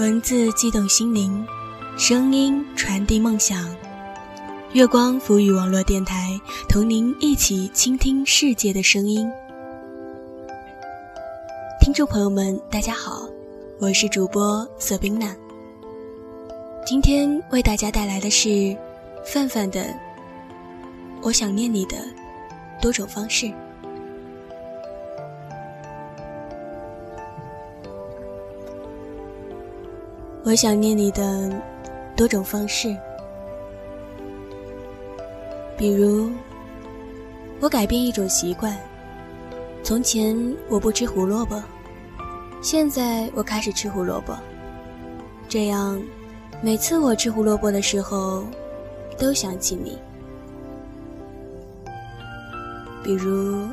文字激动心灵，声音传递梦想。月光浮语网络电台，同您一起倾听世界的声音。听众朋友们，大家好，我是主播瑟冰娜。今天为大家带来的是范范的《我想念你的多种方式》。我想念你的多种方式，比如我改变一种习惯。从前我不吃胡萝卜，现在我开始吃胡萝卜。这样，每次我吃胡萝卜的时候，都想起你。比如，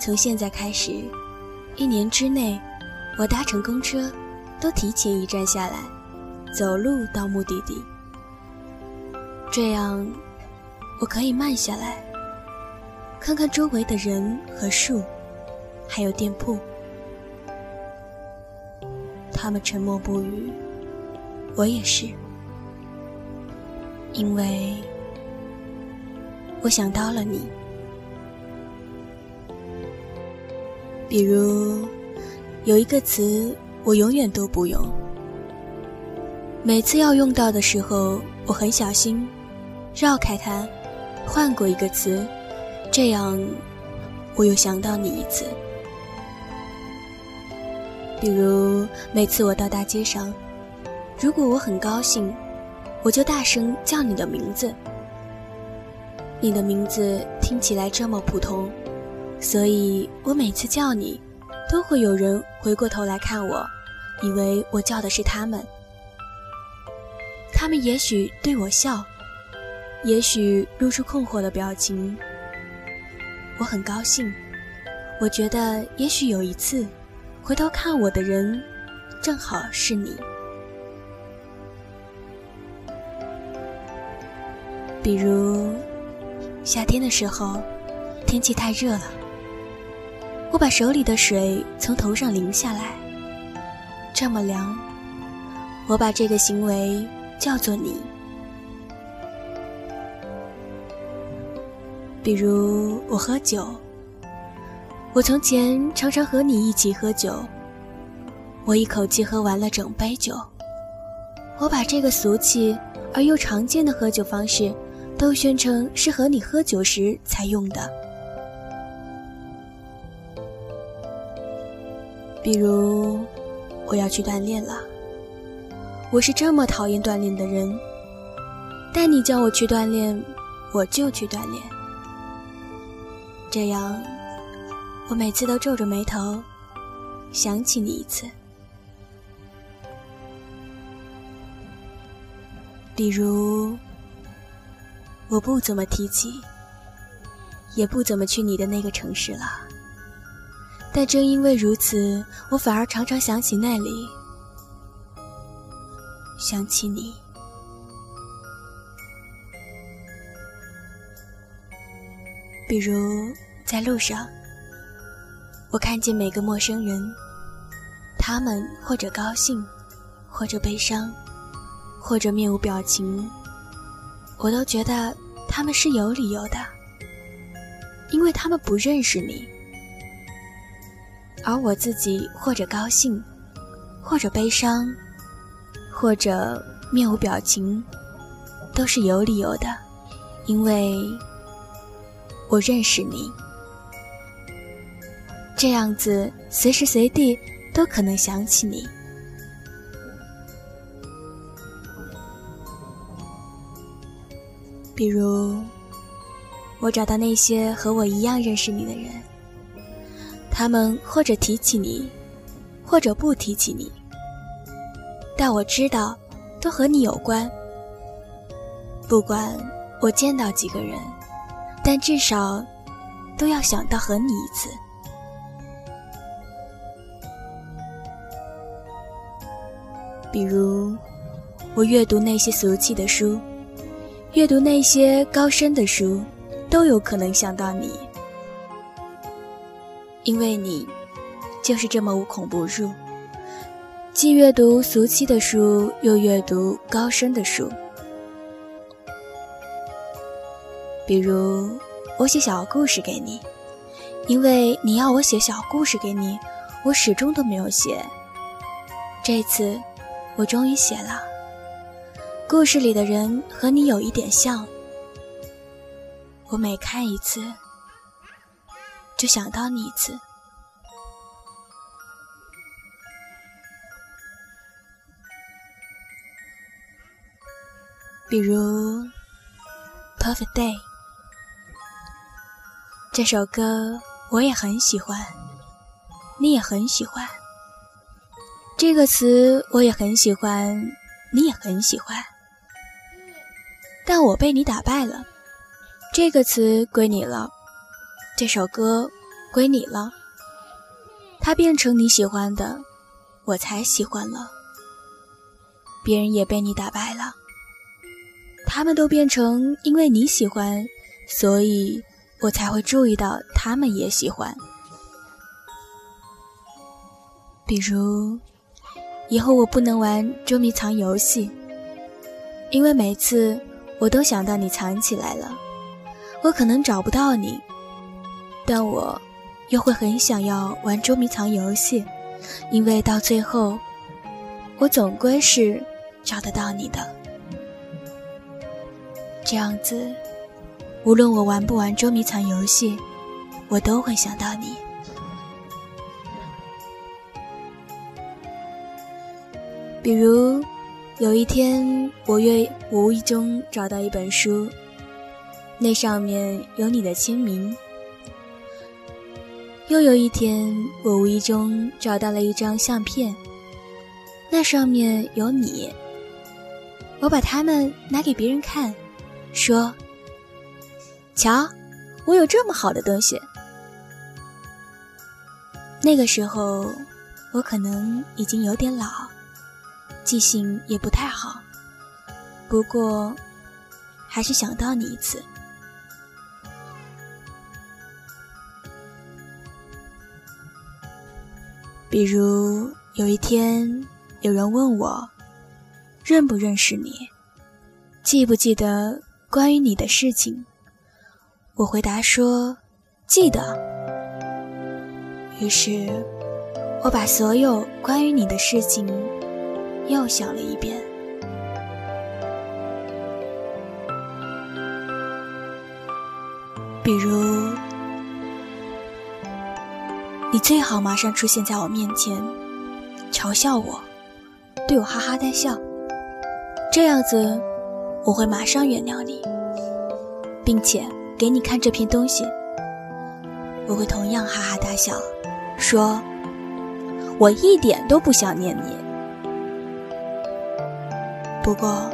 从现在开始，一年之内，我搭乘公车。都提前一站下来，走路到目的地。这样，我可以慢下来，看看周围的人和树，还有店铺。他们沉默不语，我也是，因为我想到了你。比如，有一个词。我永远都不用。每次要用到的时候，我很小心，绕开它，换过一个词，这样我又想到你一次。比如每次我到大街上，如果我很高兴，我就大声叫你的名字。你的名字听起来这么普通，所以我每次叫你。都会有人回过头来看我，以为我叫的是他们。他们也许对我笑，也许露出困惑的表情。我很高兴，我觉得也许有一次，回头看我的人，正好是你。比如，夏天的时候，天气太热了。我把手里的水从头上淋下来，这么凉。我把这个行为叫做你。比如我喝酒，我从前常常和你一起喝酒，我一口气喝完了整杯酒。我把这个俗气而又常见的喝酒方式，都宣称是和你喝酒时才用的。比如，我要去锻炼了。我是这么讨厌锻炼的人，但你叫我去锻炼，我就去锻炼。这样，我每次都皱着眉头，想起你一次。比如，我不怎么提起，也不怎么去你的那个城市了。但正因为如此，我反而常常想起那里，想起你。比如在路上，我看见每个陌生人，他们或者高兴，或者悲伤，或者面无表情，我都觉得他们是有理由的，因为他们不认识你。而我自己或者高兴，或者悲伤，或者面无表情，都是有理由的，因为我认识你。这样子，随时随地都可能想起你。比如，我找到那些和我一样认识你的人。他们或者提起你，或者不提起你，但我知道，都和你有关。不管我见到几个人，但至少都要想到和你一次。比如，我阅读那些俗气的书，阅读那些高深的书，都有可能想到你。因为你，就是这么无孔不入，既阅读俗气的书，又阅读高深的书。比如，我写小故事给你，因为你要我写小故事给你，我始终都没有写。这次，我终于写了。故事里的人和你有一点像，我每看一次，就想到你一次。比如《Perfect Day》这首歌，我也很喜欢，你也很喜欢。这个词我也很喜欢，你也很喜欢。但我被你打败了。这个词归你了，这首歌归你了。它变成你喜欢的，我才喜欢了。别人也被你打败了。他们都变成因为你喜欢，所以我才会注意到他们也喜欢。比如，以后我不能玩捉迷藏游戏，因为每次我都想到你藏起来了，我可能找不到你，但我又会很想要玩捉迷藏游戏，因为到最后，我总归是找得到你的。这样子，无论我玩不玩捉迷藏游戏，我都会想到你。比如，有一天我约无意中找到一本书，那上面有你的签名；又有一天我无意中找到了一张相片，那上面有你。我把它们拿给别人看。说：“瞧，我有这么好的东西。”那个时候，我可能已经有点老，记性也不太好。不过，还是想到你一次。比如有一天，有人问我，认不认识你，记不记得？关于你的事情，我回答说：“记得。”于是，我把所有关于你的事情又想了一遍。比如，你最好马上出现在我面前，嘲笑我，对我哈哈大笑，这样子。我会马上原谅你，并且给你看这篇东西。我会同样哈哈大笑，说：“我一点都不想念你。”不过，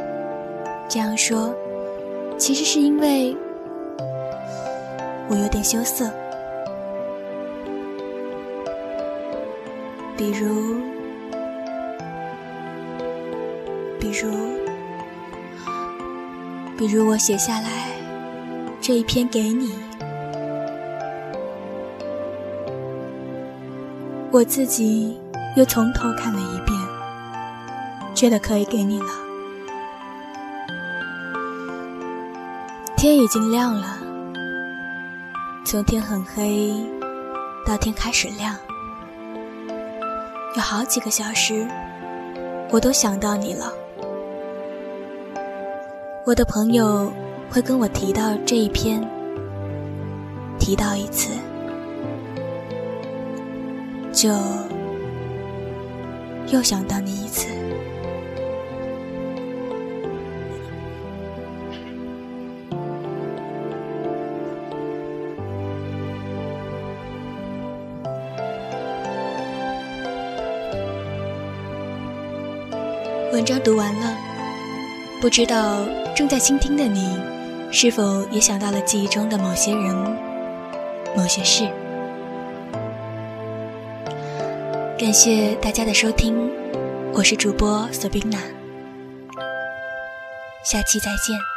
这样说，其实是因为我有点羞涩。比如，比如。比如我写下来这一篇给你，我自己又从头看了一遍，觉得可以给你了。天已经亮了，从天很黑到天开始亮，有好几个小时，我都想到你了。我的朋友会跟我提到这一篇，提到一次，就又想到你一次。文章读完了，不知道。正在倾听的你，是否也想到了记忆中的某些人、某些事？感谢大家的收听，我是主播索宾娜，下期再见。